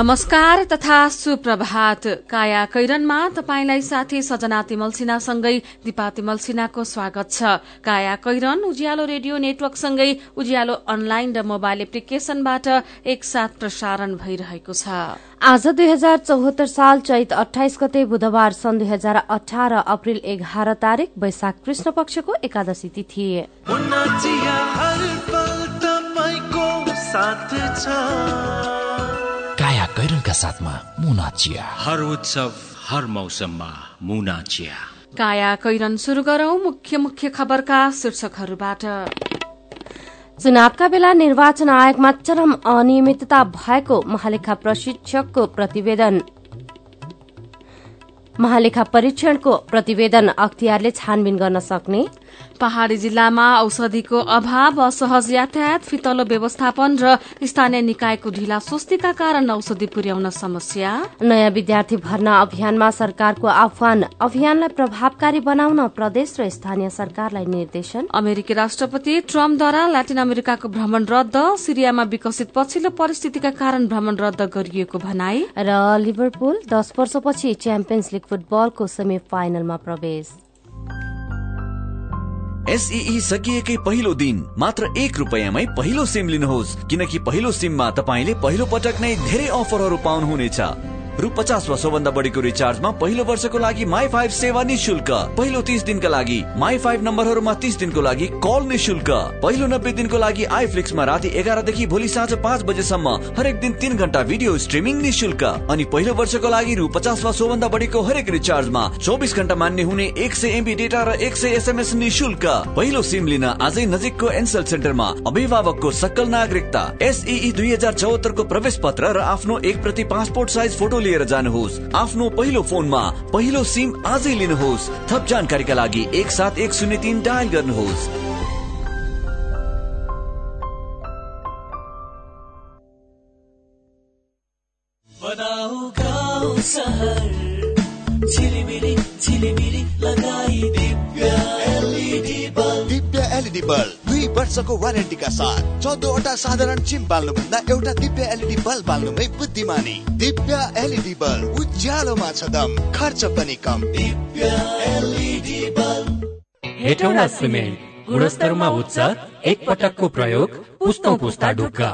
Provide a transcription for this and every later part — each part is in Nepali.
नमस्कार तथा सुप्रभात। काया कैरनमा तपाईंलाई साथी सजना तिमल सिन्हासँगै दिपा तिमल सिन्हाको स्वागत छ। काया कैरन उज्यालो रेडियो नेटवर्कसँगै उज्यालो अनलाइन र मोबाइल एप्लिकेशनबाट एकसाथ प्रसारण भइरहेको छ। आज दुई हजार चौहत्तर साल चैत अठाइस गते बुधबार सन् दुई हजार अठार अप्रेल एघार तारीक वैशाख कृष्ण पक्षको एकादशी तिथि। कैरनका साथमा मुना चिया हर उत्सव हर मौसममा मुना चिया काया कैरन शुरू गरौं मुख्य मुख्य खबरका शीर्षकहरूबाट। चुनावका बेला निर्वाचन आयोगमा चरम अनियमितता भएको महालेखा प्रशिक्षकको प्रतिवेदन। महालेखा परीक्षणको प्रतिवेदन अख्तियारले छानबिन गर्न सक्ने। पहाड़ी जिल्लामा औषधिको अभाव असहज यातायात फितलो व्यवस्थापन र स्थानीय निकायको ढिला स्वस्तिका कारण औषधि पुर्याउन समस्या। नयाँ विद्यार्थी भर्ना अभियानमा सरकारको आह्वान अभियानलाई प्रभावकारी बनाउन प्रदेश र स्थानीय सरकारलाई निर्देशन। अमेरिकी राष्ट्रपति ट्रम्पद्वारा ल्याटिन अमेरिकाको भ्रमण रद्द सिरियामा विकसित पछिल्लो परिस्थितिका कारण भ्रमण रद्द गरिएको भनाई। र लिभरपुल दश वर्षपछि च्याम्पियन्स लिग फुटबलको सेमी फाइनलमा प्रवेश। एसई सकिएकै पहिलो दिन मात्र एक रुपियाँमै पहिलो सिम लिनुहोस् किनकि पहिलो सिममा तपाईँले पहिलो पटक नै धेरै अफरहरू पाउनुहुनेछ। रु पचास वा बढीको रिचार्जमा पहिलो वर्षको लागि माई फाइभ सेवा निशुल्क। पहिलो तिस दिनका लागि माई फाइभ नम्बरहरूमा तिस दिनको लागि कल निशुल्क। पहिलो नब्बे दिनको लागि आइफ्लिक्समा राति एघारदेखि भोलि साँझ पाँच बजेसम्म हरेक दिन तिन घन्टा भिडियो स्ट्रिमिङ निशुल्क। अनि पहिलो वर्षको लागि रु पचास वा सोभन्दा बढीको हरेक रिचार्जमा चौबिस घन्टा मान्ने हुने एक सय एमबी डेटा र एक सय एसएमएस निशुल्क। पहिलो सिम लिन आजै नजिकको एनसेल सेन्टरमा अभिभावकको सक्कल नागरिकता एसई दुई हजार चौहत्तरको प्रवेश पत्र र आफ्नो एक प्रति पासपोर्ट साइज फोटो लिएर जानुहोस्। आफ्नो पहिलो फोनमा पहिलो सिम आजै लिनुहोस्। थप जानकारीका लागि एक सात एक शून्य तिन डायल गर्नुहोस्। Divya LED bulb. वर्षको वारेन्टीका साथ चौधवटा साधारण चिम बाल्नुभन्दा एउटा दिव्य एलइडी बल्ब बाल्नुमै बुद्धिमानी। दिव्य एलइडी बल्ब उज्यालोमा छ दम खर्च पनि कम। Divya LED bulb. Hetauda cement गुणस्तरमा उच्च एक पटकको प्रयोग पुस्तौँ पुस्ता ढुक्का।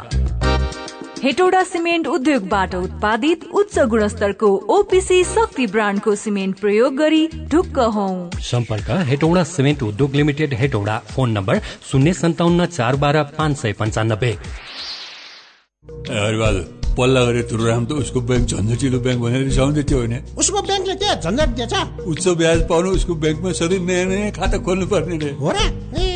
हेटौडा सिमेन्ट उद्योगबाट उत्पादित उच्च गुणस्तरको ओपिसी शक्ति ब्रान्डको सिमेन्ट प्रयोग गरी ढुक्क हौ। सम्पर्क हेटौडा सिमेन्ट उद्योग लिमिटेड हेटौडा फोन नम्बर शून्य सन्ताउन्न चार बाह्र पाँच सय पन्चानब्बे। पल्ला गरे तुरुराम त उसको ब्याङ्क झन्झटिलो ब्याङ्क भनेर रिसाउँदै थियो होइन? उसको ब्याङ्कले के झन्झट दिएछ। उच्च ब्याज पाउनु उसको ब्याङ्कमा सधैँ नयाँ नयाँ खाता खोल्नु पर्ने रे। हो र?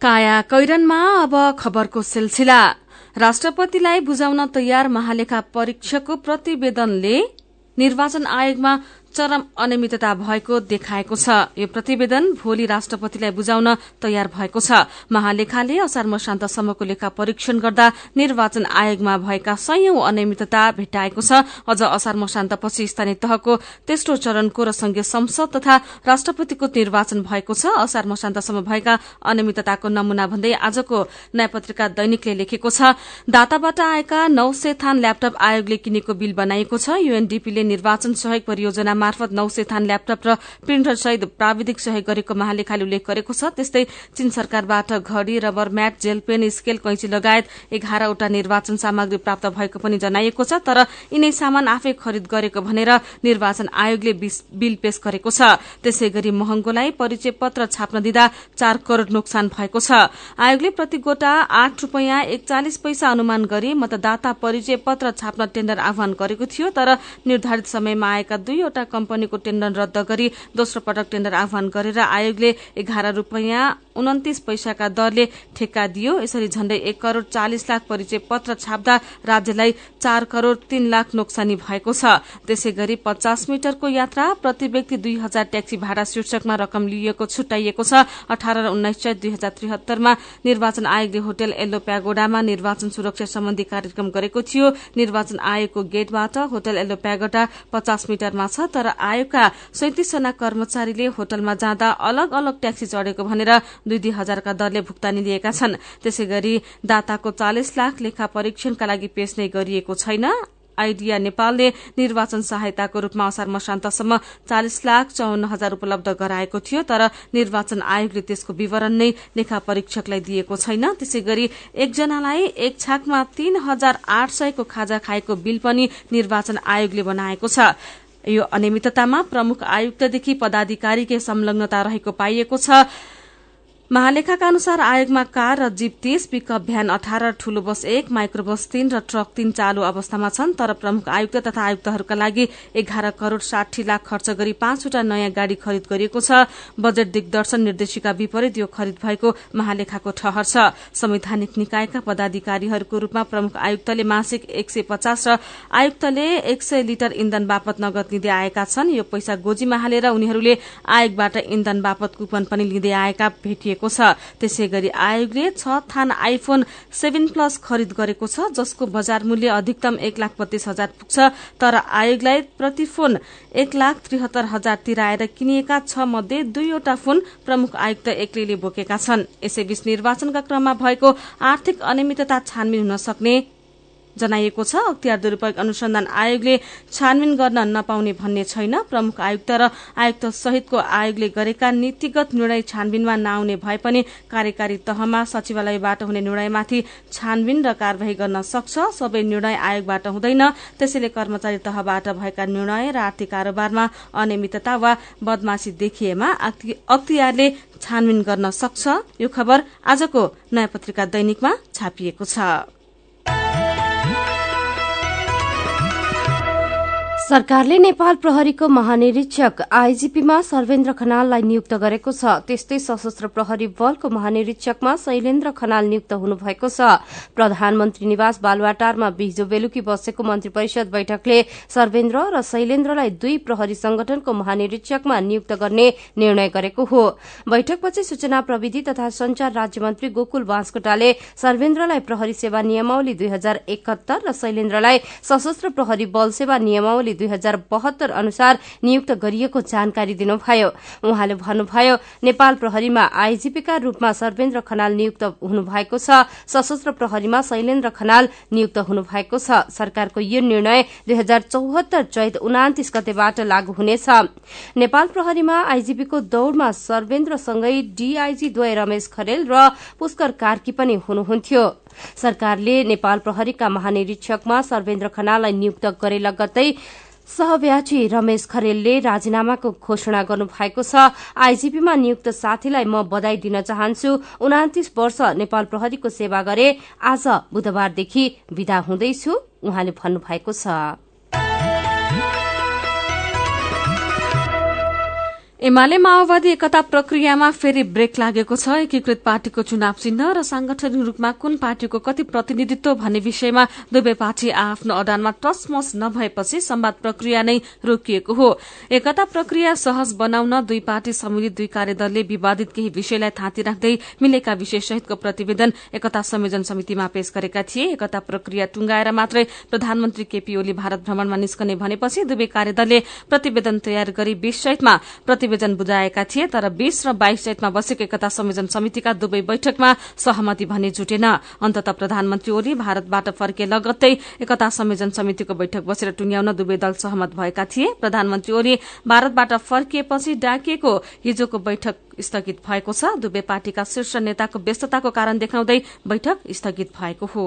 काया कैरनमा अब खबरको सिलसिला। राष्ट्रपतिलाई बुझाउन तयार महालेखा परीक्षकको प्रतिवेदनले निर्वाचन आयोगमा चरम अनियमितता भएको देखाएको छ। यो प्रतिवेदन भोलि राष्ट्रपतिलाई बुझाउन तयार भएको छ। महालेखाले असार मसान्तसम्मको लेखा परीक्षण गर्दा निर्वाचन आयोगमा भएका सयौं अनियमितता भेट्टाएको छ। अझ असार मसान्तपछि स्थानीय तहको तेस्रो चरणको र संघीय संसद तथा राष्ट्रपतिको निर्वाचन भएको छ। असार मसान्तसम्म भएका अनियमितताको नमूना भन्दै आजको नयाँ पत्रिका दैनिकले लेखेको छ दाताबाट आएका नौ सय थान ल्यापटप आयोगले किनेको बिल बनाइएको छ। यूएनडीपीले निर्वाचन सहयोग परियोजना मार्फत नौ सय थान ल्यापटप र प्रिन्टर सहित प्राविधिक सहयोग गरेको महालेखाले उल्लेख गरेको छ। त्यस्तै चीन सरकारबाट घड़ी rubber mat gel pen scale कैंची लगायत एघारवटा निर्वाचन सामग्री प्राप्त भएको पनि जनाइएको छ तर यिनै सामान आफै खरिद गरेको भनेर निर्वाचन आयोगले बिल पेश गरेको छ। त्यसै गरी महँगोलाई परिचय पत्र छाप्न दिँदा चार करोड़ नोक्सान भएको छ। आयोगले प्रति गोटा आठ रूपियाँ एकचालिस पैसा अनुमान गरी मतदाता परिचय पत्र छाप्न टेण्डर आह्वान गरेको थियो तर निर्धारित समयमा आएका दुईवटा कम्पनीको टेण्डर रद्द गरी दोस्रो पटक टेण्डर आह्वान गरेर आयोगले एघार रूपियाँ उन्तिस पैसाका दरले ठेक्का दियो। यसरी झण्डै एक करोड़ चालिस लाख परिचय पत्र छाप्दा राज्यलाई चार करोड़ तीन लाख नोक्सानी भएको छ। त्यसै गरी पचास मिटरको यात्रा प्रति व्यक्ति दुई हजार ट्याक्सी भाडा शीर्षकमा रकम लिइएको छुट्याइएको छ। अठार र उन्नाइस चैत दुई हजार त्रिहत्तरमा निर्वाचन आयोगले होटल एल्लो प्यागोडामा निर्वाचन सुरक्षा सम्बन्धी कार्यक्रम गरेको थियो। निर्वाचन आयोगको गेटबाट होटल एल्लो प्यागोडा पचास मिटरमा छ तर आयोगका सैतिसजना कर्मचारीले होटलमा जाँदा अलग अलग ट्याक्सी चढ़ेको भनेर दुई दुई हजारका दरले भुक्तानी लिएका छन्। त्यसै गरी दाताको चालिस लाख लेखा परीक्षणका लागि पेश नै गरिएको छैन। आइडिया नेपालले निर्वाचन सहायताको रूपमा असार मसान्तसम्म चालिस लाख चौन्न हजार उपलब्ध गराएको थियो तर निर्वाचन आयोगले त्यसको विवरण नै लेखा परीक्षकलाई दिएको छैन। त्यसै गरी एकजनालाई एक छाकमा तीन हजार आठ सयको खाजा खाएको बिल पनि निर्वाचन आयोगले बनाएको छ। यो अनियमिततामा प्रमुख आयुक्तदेखि पदाधिकारीकै संलग्नता रहेको पाइएको छ। महालेखाका अनुसार आयोगमा कार र जीप तीस पिकअप भ्यान अठार ठूलो बस एक माइक्रो बस तीन र ट्रक तीन चालू अवस्थामा छन् तर प्रमुख आयुक्त तथा आयुक्तहरूका लागि एघार करोड़ साठी लाख खर्च गरी पाँचवटा नयाँ गाड़ी खरिद गरिएको छ। बजेट दिग्दर्शन निर्देशिका विपरीत यो खरिद भएको महालेखाको ठहर छ। संवैधानिक निकायका पदाधिकारीहरूको रूपमा प्रमुख आयुक्तले मासिक एक सय पचास र आयुक्तले एक सय लिटर इन्धन बापत नगद लिँदै आएका छन्। यो पैसा गोजीमा हालेर उनीहरूले आयोगबाट इन्धन बापत कुपन पनि लिँदै आएका भेटिए गरिएको छ। त्यसै गरी आयोगले छ थान आइफोन सेभेन प्लस खरिद गरेको छ जसको बजार मूल्य अधिकतम एक लाख बत्तीस हजार पुग्छ। तर आयोगलाई प्रति फोन एक लाख त्रिहत्तर हजार तिराएर किनिएका छ मध्ये दुईवटा फोन प्रमुख आयुक्त एक्लैले बोकेका छन्। यसैबीच निर्वाचनका क्रममा भएको आर्थिक अनियमितता छानबिन हुन सक्ने जनाइएको छ। अख्तियार दुरूपयोग अनुसन्धान आयोगले छानबिन गर्न नपाउने भन्ने छैन। प्रमुख आयुक्त र आयुक्त सहितको आयोगले गरेका नीतिगत निर्णय छानबिनमा नआउने भए पनि कार्यकारी तहमा सचिवालयबाट हुने निर्णयमाथि छानबिन र कार्यवाही गर्न सक्छ। सबै निर्णय आयोगबाट हुँदैन। त्यसैले कर्मचारी तहबाट भएका निर्णय र आर्थिक कारोबारमा अनियमितता वा बदमाशी देखिएमा अख्तियारले छानबिन गर्न सक्छ। यो खबर आजको नयाँ पत्रिका दैनिकमा छापिएको छ। सरकारले नेपाल प्रहरीको महानिरीक्षक आईजीपीमा सर्वेन्द्र खनाललाई नियुक्त गरेको छ। त्यस्तै सशस्त्र प्रहरी बलको महानिरीक्षकमा शैलेन्द्र खनाल नियुक्त हुनुभएको छ। प्रधानमन्त्री निवास बालुवाटारमा हिजो बेलुकी बसेको मन्त्री परिषद बैठकले सर्वेन्द्र र शैलेन्द्रलाई दुई प्रहरी संगठनको महानिरीक्षकमा नियुक्त गर्ने निर्णय गरेको हो। बैठकपछि सूचना प्रविधि तथा संचार राज्यमन्त्री गोकुल बाँसकोटाले सर्वेन्द्रलाई प्रहरी सेवा नियमावली दुई हजार एकहत्तर र शैलेन्द्रलाई सशस्त्र प्रहरी बल सेवा नियमावली दुई हजार बहत्तर अनुसार नियुक्त गरिएको जानकारी दिनुभयो। उहाँले भन्नुभयो नेपाल प्रहरीमा आईजीपीका रूपमा सर्वेन्द्र खनाल नियुक्त हुनुभएको छ। सशस्त्र प्रहरीमा शैलेन्द्र खनाल नियुक्त हुनुभएको छ। सरकारको यो निर्णय दुई हजार चौहत्तर चैत उनातिस गतेबाट लागू हुनेछ। नेपाल प्रहरीमा आईजीपीको दौड़मा सर्वेन्द्रसँगै डीआईजी द्वय रमेश खरेल र पुष्कर कार्की पनि हुनुहुन्थ्यो। सरकारले नेपाल प्रहरीका महानिरीक्षकमा सर्वेन्द्र खनाललाई नियुक्त गरे लगत्तै सहव्याची रमेश खरेलले राजीनामाको घोषणा गर्नुभएको छ। आईजीपीमा नियुक्त साथीलाई म बधाई दिन चाहन्छु। उनातिस वर्ष नेपाल प्रहरीको सेवा गरे आज बुधबारदेखि विदा हुँदैछु। उहाँले भन्नुभएको छ। एमाले माओवादी एकता प्रक्रियामा फेरि ब्रेक लागेको छ। एकीकृत पार्टीको चुनाव चिन्ह र सांगठनिक रूपमा कुन पार्टीको कति प्रतिनिधित्व भन्ने विषयमा दुवै पार्टी आफ्नो अडानमा टसमस नभएपछि संवाद प्रक्रिया नै रोकिएको हो। एकता प्रक्रिया सहज बनाउन दुई पार्टी सम्मिलित दुई कार्यदलले विवादित केही विषयलाई थाँती राख्दै मिलेका विषय सहितको प्रतिवेदन एकता संयोजन समितिमा पेश गरेका थिए। एकता प्रक्रिया टुंगाएर मात्रै प्रधानमन्त्री केपी ओली भारत भ्रमणमा निस्कने भनेपछि दुवै कार्यदलले प्रतिवेदन तयार गरी बीस सहितमा प्रतिवेदन बुझाएका थिए तर बीस र बाइस चैतमा बसेको एकता संयोजन समितिका दुवै बैठकमा सहमति भने जुटेन। अन्तत प्रधानमन्त्री ओली भारतबाट फर्के लगत्तै एकता संयोजन समितिको बैठक बसेर टुंग्याउन दुवै दल सहमत भएका थिए। प्रधानमन्त्री ओली भारतबाट फर्किएपछि डाकिएको हिजोको बैठक स्थगित भएको छ। दुवै पार्टीका शीर्ष नेताको व्यस्तताको कारण देखाउँदै बैठक स्थगित भएको हो।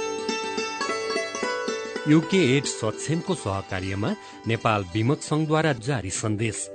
युके एड सक्षमको सहकार्यमा नेपाल विमत संघद्वारा जारी सन्देश।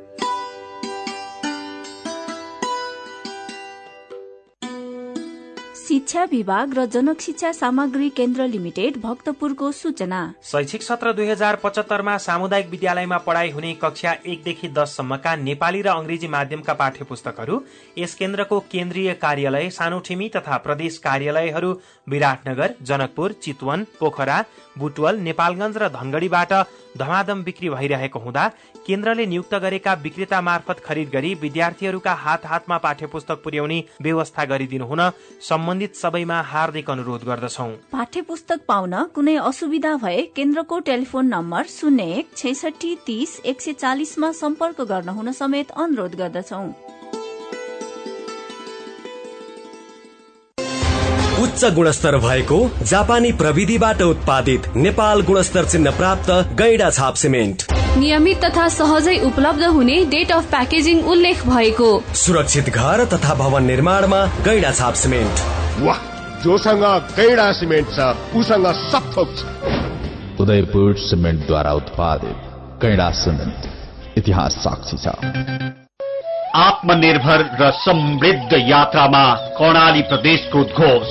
शिक्षा विभाग र जनक शिक्षा सामग्री केन्द्र लिमिटेड भक्तपुरको सूचना। शैक्षिक सत्र दुई हजार पचहत्तरमा सामुदायिक विद्यालयमा पढ़ाई हुने कक्षा एकदेखि दससम्मका नेपाली र अंग्रेजी माध्यमका पाठ्य पुस्तकहरू यस केन्द्रको केन्द्रीय कार्यालय सानोठिमी तथा प्रदेश कार्यालयहरू विराटनगर जनकपुर चितवन पोखरा बुटवल नेपालगंज र धनगढ़ीबाट धमाधम बिक्री भइरहेको हुँदा केन्द्रले नियुक्त गरेका विक्रेता मार्फत खरिद गरी विद्यार्थीहरूका हात हातमा पाठ्य पुस्तक पुर्याउने व्यवस्था गरिदिनु हुन सम्बन्धित सबैमा हार्दिक अनुरोध गर्दछौ। पाठ्य पुस्तक पाउन कुनै असुविधा भए केन्द्रको टेलिफोन नम्बर शून्य एक छैसठी तीस एक सय चालिसमा सम्पर्क गर्न हुन समेत अनुरोध गर्दछौ। उच्च गुणस्तर भएको जापानी प्रविधिबाट उत्पादित नेपाल गुणस्तर चिन्ह प्राप्त गैडा छाप सिमेन्ट। नियमित तथा सहजै उपलब्ध हुने डेट अफ प्याकेजिङ उल्लेख भएको। सुरक्षित घर तथा भवन निर्माणमा गैडा छाप सिमेन्ट। वाह जोसँग गैडा सिमेन्ट छ उसँग सब थोक छ। उदयपुर सिमेन्टद्वारा उत्पादित गैडा सिमेन्ट इतिहास साक्षी छ। आत्मनिर्भर र समृद्ध यात्रामा कर्णाली प्रदेशको उद्घोष।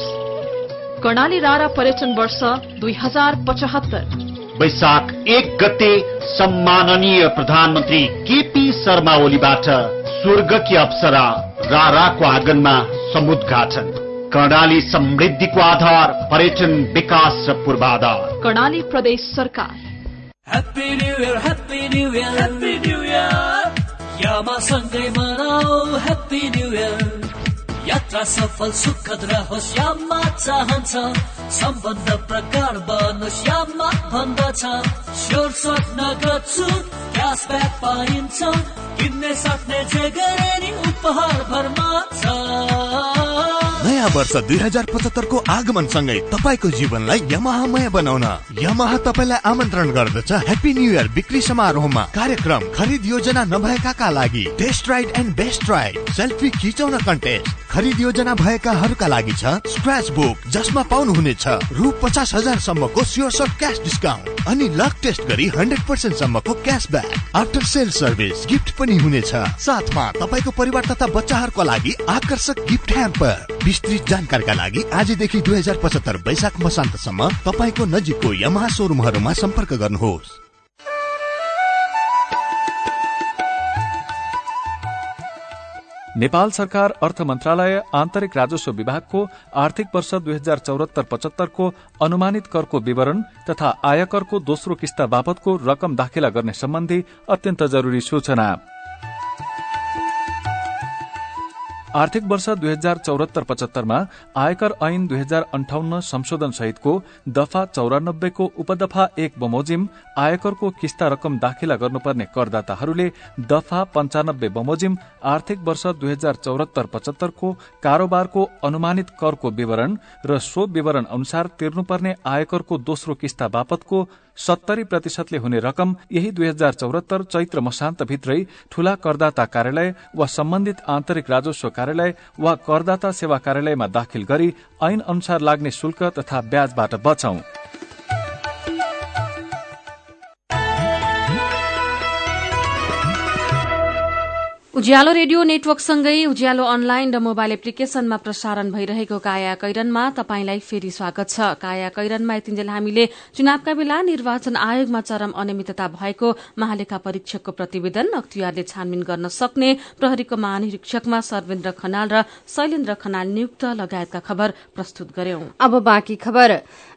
कर्णाली रारा पर्यटन वर्ष दुई हजार पचहत्तर। वैशाख एक गते सम्माननीय प्रधानमन्त्री केपी शर्मा ओलीबाट स्वर्गकी अप्सरा राराको आँगनमा समुद्घाटन। कर्णाली समृद्धिको आधार पर्यटन विकास र पूर्वाधार। कर्णाली प्रदेश सरकार। Happy new year happy new year happy new year यामा सँगै मनाऊ ह्याप्पी न्यु इयर यात्रा सफल सुखद रहोस् श्याममा चाहन्छ। सम्बन्ध प्रकार बनोस् श्याममा भन्दछ। स्योर स्वप्न गर्छु क्यासब्याक पाइन्छ। किन्ने सक्ने जे गरे नि उपहार भरमा छ। नयाँ वर्ष दुई हजार पचहत्तरको आगमनसँगै तपाईँको जीवनलाई यमाहामय बनाउन। यमाहा तपाईँलाई आमन्त्रण गर्दछ। ह्याप्पी न्यू इयर बिक्री समारोहमा कार्यक्रम खरिद योजना नभएकाका लागि test ride and best ride selfie खिचाउन कन्टेस्ट खरिद योजना भएकाहरूका लागि छ स्क्रच बुक जसमा पाउनुहुनेछ रु पचास हजार सम्मको स्योर अफ क्यास डिस्काउन्ट अनि लक टेस्ट गरी हन्ड्रेड पर्सेन्ट सम्मको cashback after sale service gift पनि हुनेछ साथमा तपाईँको परिवार तथा बच्चाहरूको लागि आकर्षक गिफ्ट ह्याम्पर। विस्तृत जानकारीका लागि आजदेखि दुई हजार पचहत्तर वैशाख मसान्तसम्म तपाईँको नजिकको यमहा सोरुमहरूमा सम्पर्क गर्नुहोस्। नेपाल सरकार अर्थ मन्त्रालय आन्तरिक राजस्व विभागको आर्थिक वर्ष दुई हजार चौरात्तर पचहत्तरको अनुमानित करको विवरण तथा आयकरको दोस्रो किस्ता बापतको रकम दाखिला गर्ने सम्बन्धी अत्यन्त जरूरी सूचना। आर्थिक वर्ष दुई हजार चौरात्तर पचहत्तरमा आयकर ऐन दुई हजार अन्ठाउन्न संशोधन सहितको दफा चौरानब्बेको उपदफा एक बमोजिम आयकरको किस्ता रकम दाखिला गर्नुपर्ने करदाताहरूले दफा पञ्चानब्बे बमोजिम आर्थिक वर्ष दुई हजार चौरात्तर पचहत्तरको कारोबारको अनुमानित करको विवरण र सो विवरण अनुसार तिर्नुपर्ने आयकरको दोस्रो किस्ता बापतको सत्तरी प्रतिशतले हुने रकम यही दुई हजार चौरात्तर चैत्र मसान्तभित्रै ठूला करदाता कार्यालय वा सम्बन्धित आन्तरिक राजस्व कार्यालय वा करदाता सेवा कार्यालयमा दाखिल गरी ऐन अनुसार लाग्ने शुल्क तथा ब्याजबाट बचौं। उज्यालो रेडियो नेटवर्कसँगै उज्यालो अनलाइन र मोबाइल एप्लिकेशनमा प्रसारण भइरहेको काया कैरनमा तपाईंलाई फेरि स्वागत छ। काया कैरनमा यतिन्जेल हामीले चुनावका बेला निर्वाचन आयोगमा चरम अनियमितता भएको महालेखा परीक्षकको प्रतिवेदन अख्तियारले छानबिन गर्न सक्ने प्रहरीको महानिरीक्षकमा सर्वेन्द्र खनाल र शैलेन्द्र खनाल नियुक्त लगायतका खबर प्रस्तुत गर्यौं।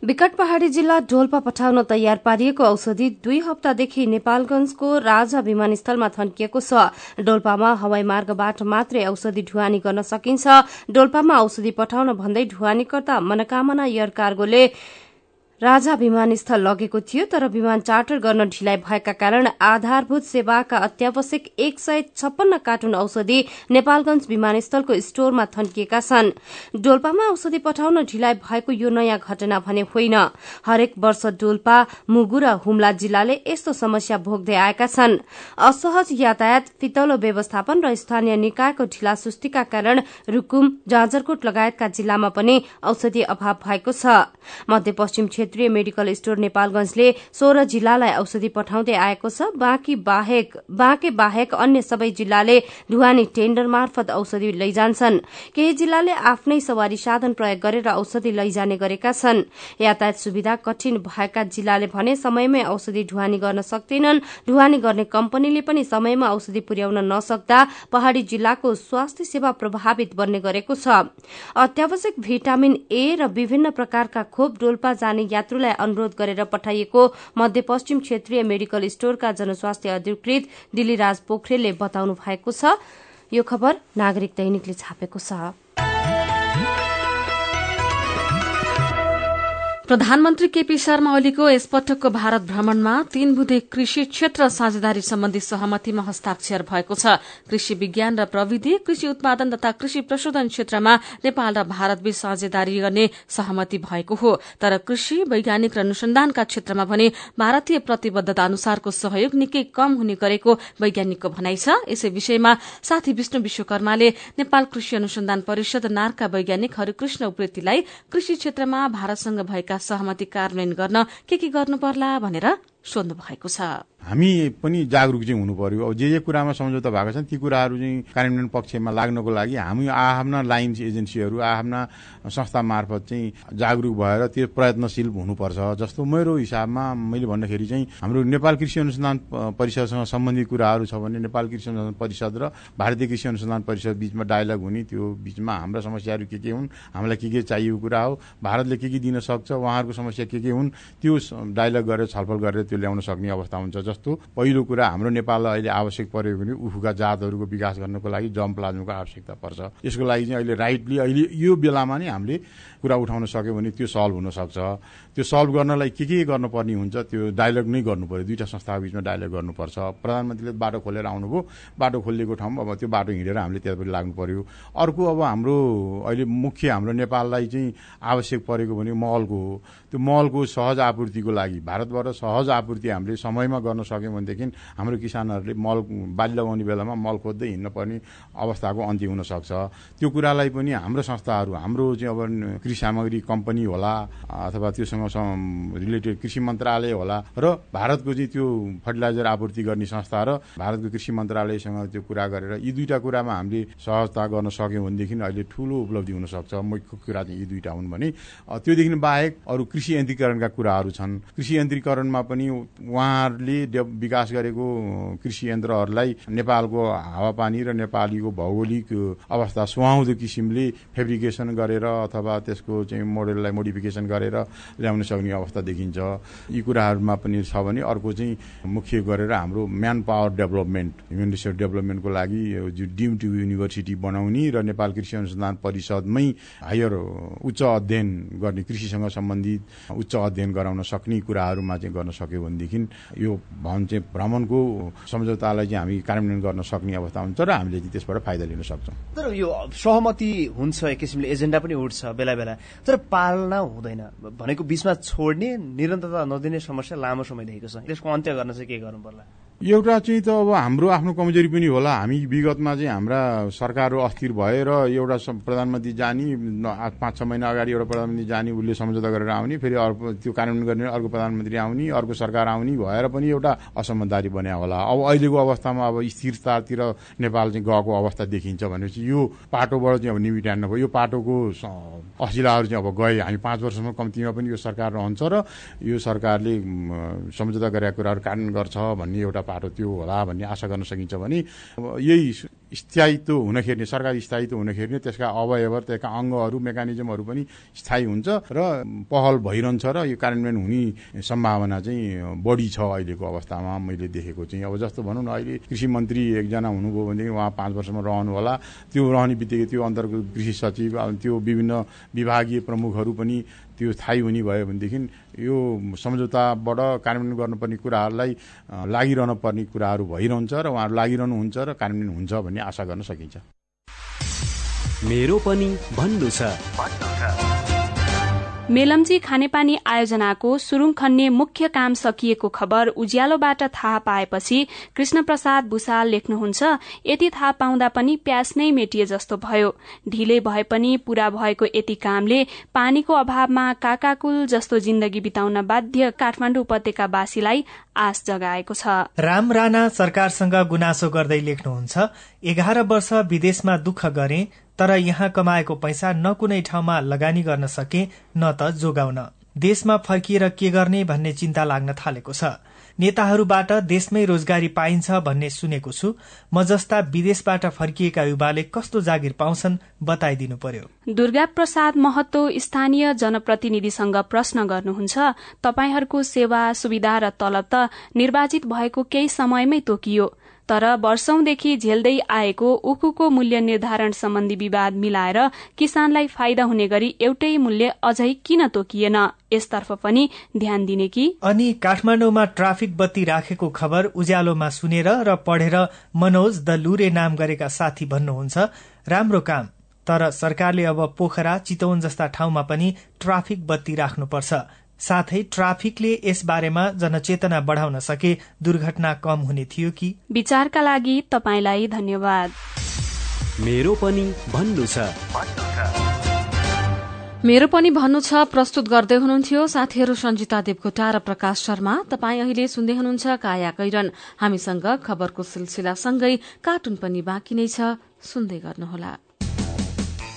विकट पहाड़ी जिल्ला डोल्पा पठाउन तयार पारिएको औषधि दुई हप्तादेखि नेपालगंजको राजा विमानस्थलमा थन्किएको छ। डोल्पामा हवाई मार्गबाट मात्रै औषधि ढुवानी गर्न सकिन्छ। डोल्पामा औषधि पठाउन भन्दै ढुवानीकर्ता मनोकामना एयर कार्गोले राजा विमानस्थल लगेको थियो तर विमान चार्टर गर्न ढिलाइ भएका कारण आधारभूत सेवाका अत्यावश्यक एक सय छप्पन्न कार्टुन औषधि नेपालगंज विमानस्थलको स्टोरमा थन्किएका छन्। डोल्पामा औषधि पठाउन ढिलाइ भएको यो नयाँ घटना भने होइन। हरेक वर्ष डोल्पा मुगु र हुम्ला जिल्लाले यस्तो समस्या भोग्दै आएका छन्। असहज यातायात फितौलो व्यवस्थापन र स्थानीय निकायको ढिला सुस्तीका कारण रुकुम जाजरकोट लगायतका जिल्लामा पनि औषधि अभाव भएको छ। मध्यपश्चिम क्षेत्रीय मेडिकल स्टोर नेपालगंजले सोह्र जिल्लालाई औषधि पठाउँदै आएको छ। बाँकी बाहेक बाँके बाहेक अन्य सबै जिल्लाले ढुवानी टेण्डर मार्फत औषधि लैजान्छन्। केही जिल्लाले आफ्नै सवारी साधन प्रयोग गरेर औषधि लैजाने गरेका छन्। यातायात सुविधा कठिन भएका जिल्लाले भने समयमै औषधि ढुवानी गर्न सक्दैनन्। ढुवानी गर्ने कम्पनीले पनि समयमा औषधि पुर्याउन नसक्दा पहाड़ी जिल्लाको स्वास्थ्य सेवा प्रभावित बन्ने गरेको छ। अत्यावश्यक भिटामिन ए र विभिन्न प्रकारका खोप डोल्पा जाने यात्रुलाई अनुरोध गरेर पठाइएको मध्यपश्चिम क्षेत्रीय मेडिकल स्टोरका जनस्वास्थ्य अधिकृत दिलीराज पोखरेलले बताउनु भएको छ। यो खबर नागरिक दैनिकले छापेको छ। प्रधानमन्त्री केपी शर्मा ओलीको यसपटकको भारत भ्रमणमा तीन बुधे कृषि क्षेत्र साझेदारी सम्बन्धी सहमतिमा हस्ताक्षर भएको छ। कृषि विज्ञान र प्रविधि कृषि उत्पादन तथा कृषि प्रशोधन क्षेत्रमा नेपाल र भारतबीच साझेदारी गर्ने सहमति भएको हो। तर कृषि वैज्ञानिक र अनुसन्धानका क्षेत्रमा भने भारतीय प्रतिबद्धता अनुसारको सहयोग निकै कम हुने गरेको वैज्ञानिकको भनाइ छ। यसै विषयमा साथी विष्णु विश्वकर्माले नेपाल कृषि अनुसन्धान परिषद नारका वैज्ञानिक हरिकृष्ण उप्रेतीलाई कृषि क्षेत्रमा भारतसँग भएका सहमति कार्यान्वयन गर्न के के गर्नु पर्ला भनेर सोध्नु भएको छ। हामी पनि जागरुक चाहिँ हुनु पर्यो अब जे जे कुरामा सम्झौता भएको छ ती कुराहरू चाहिँ कार्यान्वयन पक्षमा लाग्नको लागि हामी आफ्ना लाइन एजेन्सीहरू आफ्ना संस्था मार्फत चाहिँ जागरुक भएर त्यो प्रयत्नशील हुनुपर्छ। जस्तो मेरो हिसाबमा मैले भन्दाखेरि चाहिँ हाम्रो नेपाल कृषि अनुसन्धान परिषदसँग सम्बन्धित कुराहरू छ भने नेपाल कृषि अनुसन्धान परिषद र भारतीय कृषि अनुसन्धान परिषद बिचमा डायलग हुने त्यो बिचमा हाम्रा समस्याहरू के के हुन् हामीलाई के के चाहिएको कुरा हो भारतले के के दिन सक्छ उहाँहरूको समस्या के के हुन् त्यो डायलग गरेर छलफल गरेर त्यो ल्याउन सक्ने अवस्था हुन्छ। जस्तो पहिलो कुरा हाम्रो नेपाललाई अहिले आवश्यक पऱ्यो भने उखुका जातहरूको विकास गर्नको लागि जम प्लाज्माको आवश्यकता पर्छ। यसको लागि चाहिँ अहिले राइटली अहिले यो बेलामा नै हामीले कुरा उठाउन सक्यो भने त्यो सल्भ हुनसक्छ। त्यो सल्भ गर्नलाई के के गर्नुपर्ने हुन्छ त्यो डायलग नै गर्नु पर्यो दुईवटा संस्थाको बिचमा डायलग गर्नुपर्छ। प्रधानमन्त्रीले बाटो खोलेर आउनुभयो। बाटो खोलिएको ठाउँमा अब त्यो बाटो हिँडेर हामीले त्यतापट्टि लाग्नु पर्यो अर्को अब हाम्रो अहिले मुख्य हाम्रो नेपाललाई चाहिँ आवश्यक परेको भने मलको हो। त्यो मलको सहज आपूर्तिको लागि भारतबाट सहज आपूर्ति हामीले समयमा गर्न सक्यौँ भनेदेखि हाम्रो किसानहरूले मल बाली लगाउने बेलामा मल खोज्दै हिँड्न पर्ने अवस्थाको अन्त्य हुनसक्छ। त्यो कुरालाई पनि हाम्रो संस्थाहरू हाम्रो चाहिँ अब कृषि सामग्री कम्पनी होला अथवा त्योसँग रिलेटेड कृषि मन्त्रालय होला र भारतको चाहिँ त्यो फर्टिलाइजर आपूर्ति गर्ने संस्था र भारतको कृषि मन्त्रालयसँग त्यो कुरा गरेर यी दुईटा कुरामा हामीले सहजता गर्न सक्यौँ भनेदेखि अहिले ठुलो उपलब्धि हुनसक्छ। मुख्य कुरा चाहिँ यी दुईटा हुन् भने त्योदेखि बाहेक अरू कृषि यन्त्रीकरणका कुराहरू छन्। कृषि यन्त्रीकरणमा पनि उहाँहरूले विकास गरेको कृषि यन्त्रहरूलाई नेपालको हावापानी र नेपालीको भौगोलिक अवस्था सुहाउँदो किसिमले फेब्रिकेसन गरेर अथवा त्यसको चाहिँ मोडललाई मोडिफिकेसन गरेर ल्याउन सक्ने अवस्था देखिन्छ। यी कुराहरूमा पनि छ भने अर्को चाहिँ मुख्य गरेर हाम्रो man power development human resource डेभलपमेन्टको लागि डिम टु युनिभर्सिटी बनाउने र नेपाल कृषि अनुसन्धान परिषदमै हायर उच्च अध्ययन गर्ने कृषिसँग सम्बन्धित उच्च अध्ययन गराउन सक्ने कुराहरूमा चाहिँ गर्न सक्यो भनेदेखि यो भवन चाहिँ भ्रमणको सम्झौतालाई चाहिँ हामी कार्यान्वयन गर्न सक्ने अवस्था हुन्छ र हामीले त्यसबाट फाइदा लिन सक्छौँ। तर यो सहमति हुन्छ एक किसिमले एजेन्डा पनि उठ्छ बेला बेला। तर पालना हुँदैन। भनेको बिचमा छोड्ने निरन्तरता नदिने समस्या लामो समयदेखिको छ। त्यसको अन्त्य गर्न चाहिँ के गर्नु पर्ला एउटा चाहिँ त अब हाम्रो आफ्नो कमजोरी पनि होला। हामी विगतमा चाहिँ हाम्रा सरकारहरू अस्थिर भएर एउटा प्रधानमन्त्री जाने पाँच छ महिना अगाडि एउटा प्रधानमन्त्री जाने उसले सम्झौता गरेर आउने फेरि अर्को त्यो कार्यान्वयन गर्ने अर्को प्रधानमन्त्री आउने अर्को सरकार आउने भएर पनि एउटा असमझदारी बन्या होला। अब अहिलेको अवस्थामा अब स्थिरतातिर नेपाल चाहिँ गएको अवस्था देखिन्छ भनेपछि यो पाटोबाट चाहिँ अब निमिटान नभयो यो पाटोको असिलाहरू चाहिँ अब गए। हामी पाँच वर्षसम्म कम्तीमा पनि यो सरकार रहन्छ र यो सरकारले सम्झौता गरेका कुराहरू कार्यान्वयन गर्छ भन्ने एउटा पाटो त्यो होला भन्ने आशा गर्न सकिन्छ भने यही स्थायित्व हुन खेर्ने सरकारी स्थायित्व हुन खेर्ने त्यसका अवयव त्यसका अङ्गहरू मेकानिजमहरू पनि स्थायी हुन्छ र पहल भइरहन्छ र यो कार्यान्वयन हुने सम्भावना चाहिँ बढी छ अहिलेको अवस्थामा मैले देखेको चाहिँ। अब जस्तो भनौँ न अहिले कृषि मन्त्री एकजना हुनुभयो भनेदेखि उहाँ पाँच वर्षमा रहनु होला। त्यो रहने बित्तिकै त्यो अन्तर्गत कृषि सचिव त्यो विभिन्न विभागीय प्रमुखहरू पनि त्यो स्थायी हुने भयो भनेदेखि यो सम्झौताबाट कार्यान्वयन गर्नुपर्ने कुराहरूलाई लागिरहन पर्ने कुराहरू भइरहन्छ र उहाँहरू लागिरहनुहुन्छ र कार्यान्वयन हुन्छ भन्ने आशा गर्न सकिन्छ। मेरो पनि भन्नु छ। मेलम्ची खानेपानी आयोजनाको सुरुङ खन्ने मुख्य काम सकिएको खबर उज्यालोबाट थाहा पाएपछि कृष्ण प्रसाद भूषाल लेख्नुहुन्छ यति थाहा पाउँदा पनि प्यास नै मेटिए जस्तो भयो। ढिलै भए पनि पूरा भएको यति कामले पानीको अभावमा काकाकुल जस्तो जिन्दगी बिताउन बाध्य काठमाण्डु उपत्यकावासीलाई आश जगाएको छ। राम राणा सरकारसँग गुनासो गर्दै लेख्नुहुन्छ एघार वर्ष विदेशमा दुःख गरे तर यहाँ कमाएको पैसा न कुनै ठाउँमा लगानी गर्न सके न त जोगाउन। देशमा फर्किएर के गर्ने भन्ने चिन्ता लाग्न थालेको छ। नेताहरूबाट देशमै रोजगारी पाइन्छ भन्ने सुनेको छु। म जस्ता विदेशबाट फर्किएका युवाले कस्तो जागिर पाउँछन् बताइदिनु पर्यो। दुर्गा प्रसाद महतो स्थानीय जनप्रतिनिधिसँग प्रश्न गर्नुहुन्छ तपाईँहरूको सेवा सुविधा र तलब त निर्वाचित भएको केही समयमै तोकियो। तर वर्षौंदेखि झेल्दै आएको उखुको मूल्य निर्धारण सम्बन्धी विवाद मिलाएर किसानलाई फाइदा हुने गरी एउटै मूल्य अझै किन तोकिएन? यसतर्फ पनि ध्यान दिने कि? अनि काठमाडौँमा ट्राफिक बत्ती राखेको खबर उज्यालोमा सुनेर र पढेर मनोज द लुरे नाम गरेका साथी भन्नुहुन्छ राम्रो काम। तर सरकारले अब पोखरा चितवन जस्ता ठाउँमा पनि ट्राफिक बत्ती राख्नुपर्छ। साथै ट्राफिकले यस बारेमा जनचेतना बढ़ाउन सके दुर्घटना कम हुने थियो कि? विचारका लागि तपाईँलाई धन्यवाद। मेरो पनि भन्नु छ। मेरो पनि भन्नु छ प्रस्तुत गर्दै हुनुहुन्थ्यो साथीहरू सञ्जिता देवकोटा र प्रकाश शर्मा। तपाईँ अहिले सुन्दै हुनुहुन्छ काया कैरन। हामीसँग खबरको सिलसिलासँगै कार्टुन पनि बाँकी नै छ। सुन्दै गर्नुहोला।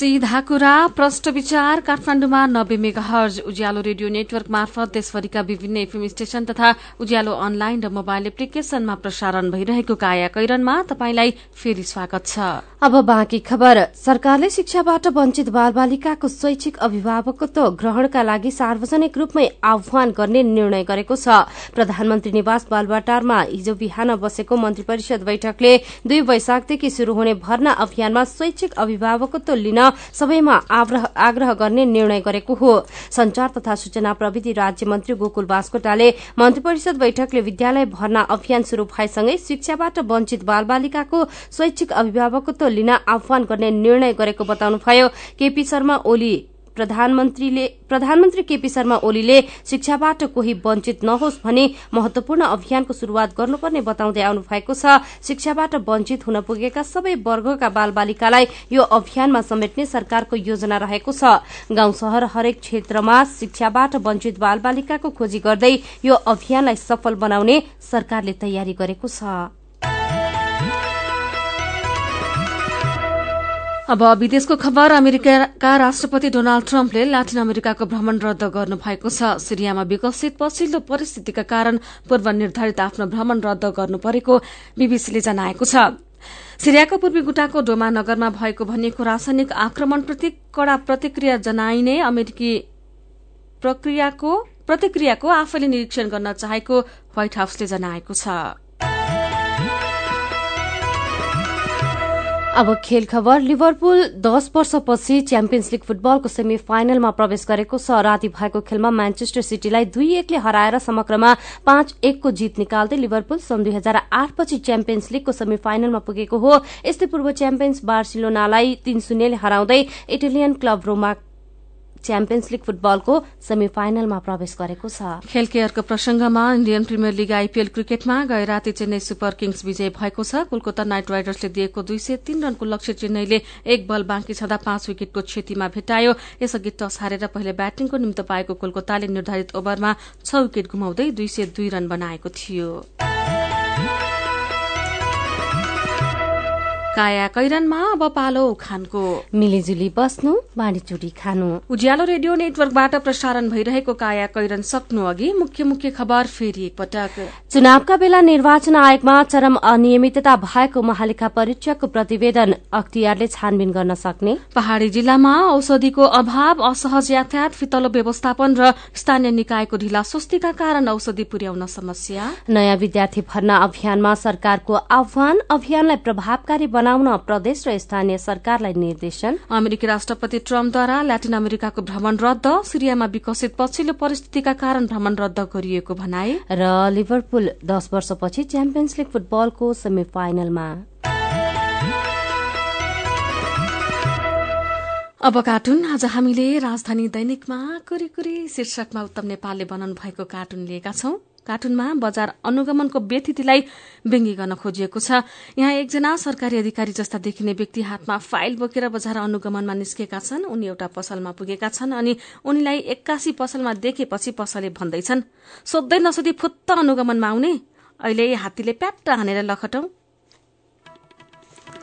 सीधा कुरा प्रष्ट विचार काठमाडौँमा नब्बे mega hertz Ujyaalo radio network मार्फत देशभरिका विभिन्न एफएम स्टेशन तथा उज्यालो अनलाइन र मोबाइल एप्लिकेशनमा प्रसारण भइरहेको काया कैरनमा तपाईंलाई फेरि स्वागत छ। अब बाँकी खबर। सरकारले शिक्षाबाट वञ्चित बालबालिकाको शैक्षिक अभिभावकत्व ग्रहणका लागि सार्वजनिक रूपमै आह्वान गर्ने निर्णय गरेको छ। प्रधानमन्त्री निवास बालबाटारमा हिजो बिहान बसेको मन्त्री परिषद बैठकले दुई वैशाखदेखि शुरू हुने भर्ना अभियानमा शैक्षिक अभिभावकत्व लिन सबैमा आग्रह गर्ने निर्णय गरेको हो। संचार तथा सूचना प्रविधि राज्य मन्त्री गोकुल बास्कोटाले मन्त्री परिषद बैठकले विद्यालय भर्ना अभियान शुरू भएसँगै शिक्षाबाट वञ्चित बालबालिकाको स्वैच्छिक अभिभावकत्व लिन आह्वान गर्ने निर्णय गरेको बताउनुभयो। केपी शर्मा ओली। प्रधानमन्त्रीले प्रधानमन्त्री केपी शर्मा ओलीले शिक्षाबाट कोही वञ्चित नहोस् भनी महत्वपूर्ण अभियानको शुरूआत गर्नुपर्ने बताउँदै आउनु भएको छ। शिक्षाबाट वञ्चित हुन पुगेका सबै वर्गका बालबालिकालाई यो अभियानमा समेट्ने सरकारको योजना रहेको छ। गाउँ शहर हरेक क्षेत्रमा शिक्षाबाट वञ्चित बालबालिकाको खोजी गर्दै यो अभियानलाई सफल बनाउने सरकारले तयारी गरेको छ। अब विदेशको खबर अमेरिकाका राष्ट्रपति डोनाल्ड ट्रम्पले लाटिन अमेरिकाको भ्रमण रद्द गर्नु भएको छ। सिरियामा विकसित पछिल्लो परिस्थितिका कारण पूर्व निर्धारित आफ्नो भ्रमण रद्द गर्नु परेको बीबीसीले जनाएको छ। सिरियाको पूर्वी गुटाको डोमा नगरमा भएको भनिएको रासायनिक आक्रमणप्रति कड़ा प्रतिक्रिया जनाइने अमेरिकी प्रक्रियाको प्रतिक्रियाको आफैले निरीक्षण गर्न चाहेको व्हाइट हाउसले जनाएको छ। अब खेल खबर लिभरपुल दस वर्षपछि च्याम्पियन्स लीग फुटबलको सेमी फाइनलमा प्रवेश गरेको छ। राति भएको खेलमा म्यान्चेस्टर सिटीलाई दुई एकले हराएर समग्रमा पाँच एकको जित निकाल्दै लिभरपुल सन् दुई हजार आठपछि च्याम्पियन्स लीगको सेमी फाइनलमा पुगेको हो। यस्तै पूर्व च्याम्पियन्स बार्सिलोनालाई तीन शून्यले हराउँदै Italian club Roma champions league फुटबलको सेमी फाइनलमा प्रवेश गरेको छ। खेल केयरको प्रसंगमा इण्डियन प्रिमियर लीग आईपीएल क्रिकेटमा गए राति चेन्नई सुपर किङ्स विजय भएको छ। कोलकाता नाइट राइडर्सले दिएको दुई सय तीन रनको लक्ष्य चेन्नईले एक बल बाँकी छँदा पाँच विकेटको क्षतिमा भेटायो यसअघि टस हारेर पहिले ब्याटिङको निम्ति पाएको कोलकाताले निर्धारित ओभरमा छ विकेट गुमाउँदै दुई सय दुई रन बनाएको थियो। काया कैरनमा अब पालो उखानको मिलिजुली बस्नु बाँडीचुडी खानु। उज्यालो रेडियो नेटवर्कबाट प्रसारण भइरहेको काया कैरन सक्नु अघि मुख्य मुख्य खबर फेरि एकपटक। चुनावका बेला निर्वाचन आयोगमा चरम अनियमितता भएको महालेखा परीक्षकको प्रतिवेदन अख्तियारले छानबिन गर्न सक्ने। पहाड़ी जिल्लामा औषधिको अभाव असहज यातायात फितलो व्यवस्थापन र स्थानीय निकायको ढिला सुस्तीका कारण औषधि पुर्याउन समस्या। नयाँ विद्यार्थी भर्ना अभियानमा सरकारको आह्वान अभियानलाई प्रभावकारी बनाउन प्रदेश र स्थानीय सरकारलाई निर्देशन। अमेरिकी राष्ट्रपति ट्रम्पद्वारा ल्याटिन अमेरिकाको भ्रमण रद्द सिरियामा विकसित पछिल्लो परिस्थितिका कारण भ्रमण रद्द गरिएको भनाए। र लिभरपुल दश वर्षपछि च्याम्पियन्स लीग फुटबलको सेमी फाइनलमा अब कार्टुन आज हामीले राजधानी दैनिकमा कुरी शीर्षकमा उत्तम नेपालले बनाउनु भएको कार्टुन लिएका छौं। कार्टुनमा बजार अनुगमनको व्यतिथिलाई व्यङ्गी गर्न खोजिएको छ। यहाँ एकजना सरकारी अधिकारी जस्ता देखिने व्यक्ति हातमा फाइल बोकेर बजार अनुगमनमा निस्केका छन्। उनी एउटा पसलमा पुगेका छन् अनि उनीलाई एक्कासी पसलमा देखेपछि पसलले भन्दैछन् सोध्दै नसोधी फुत्त अनुगमनमा आउने। अहिले हात्तीले प्याट्ट हानेर लखटौं।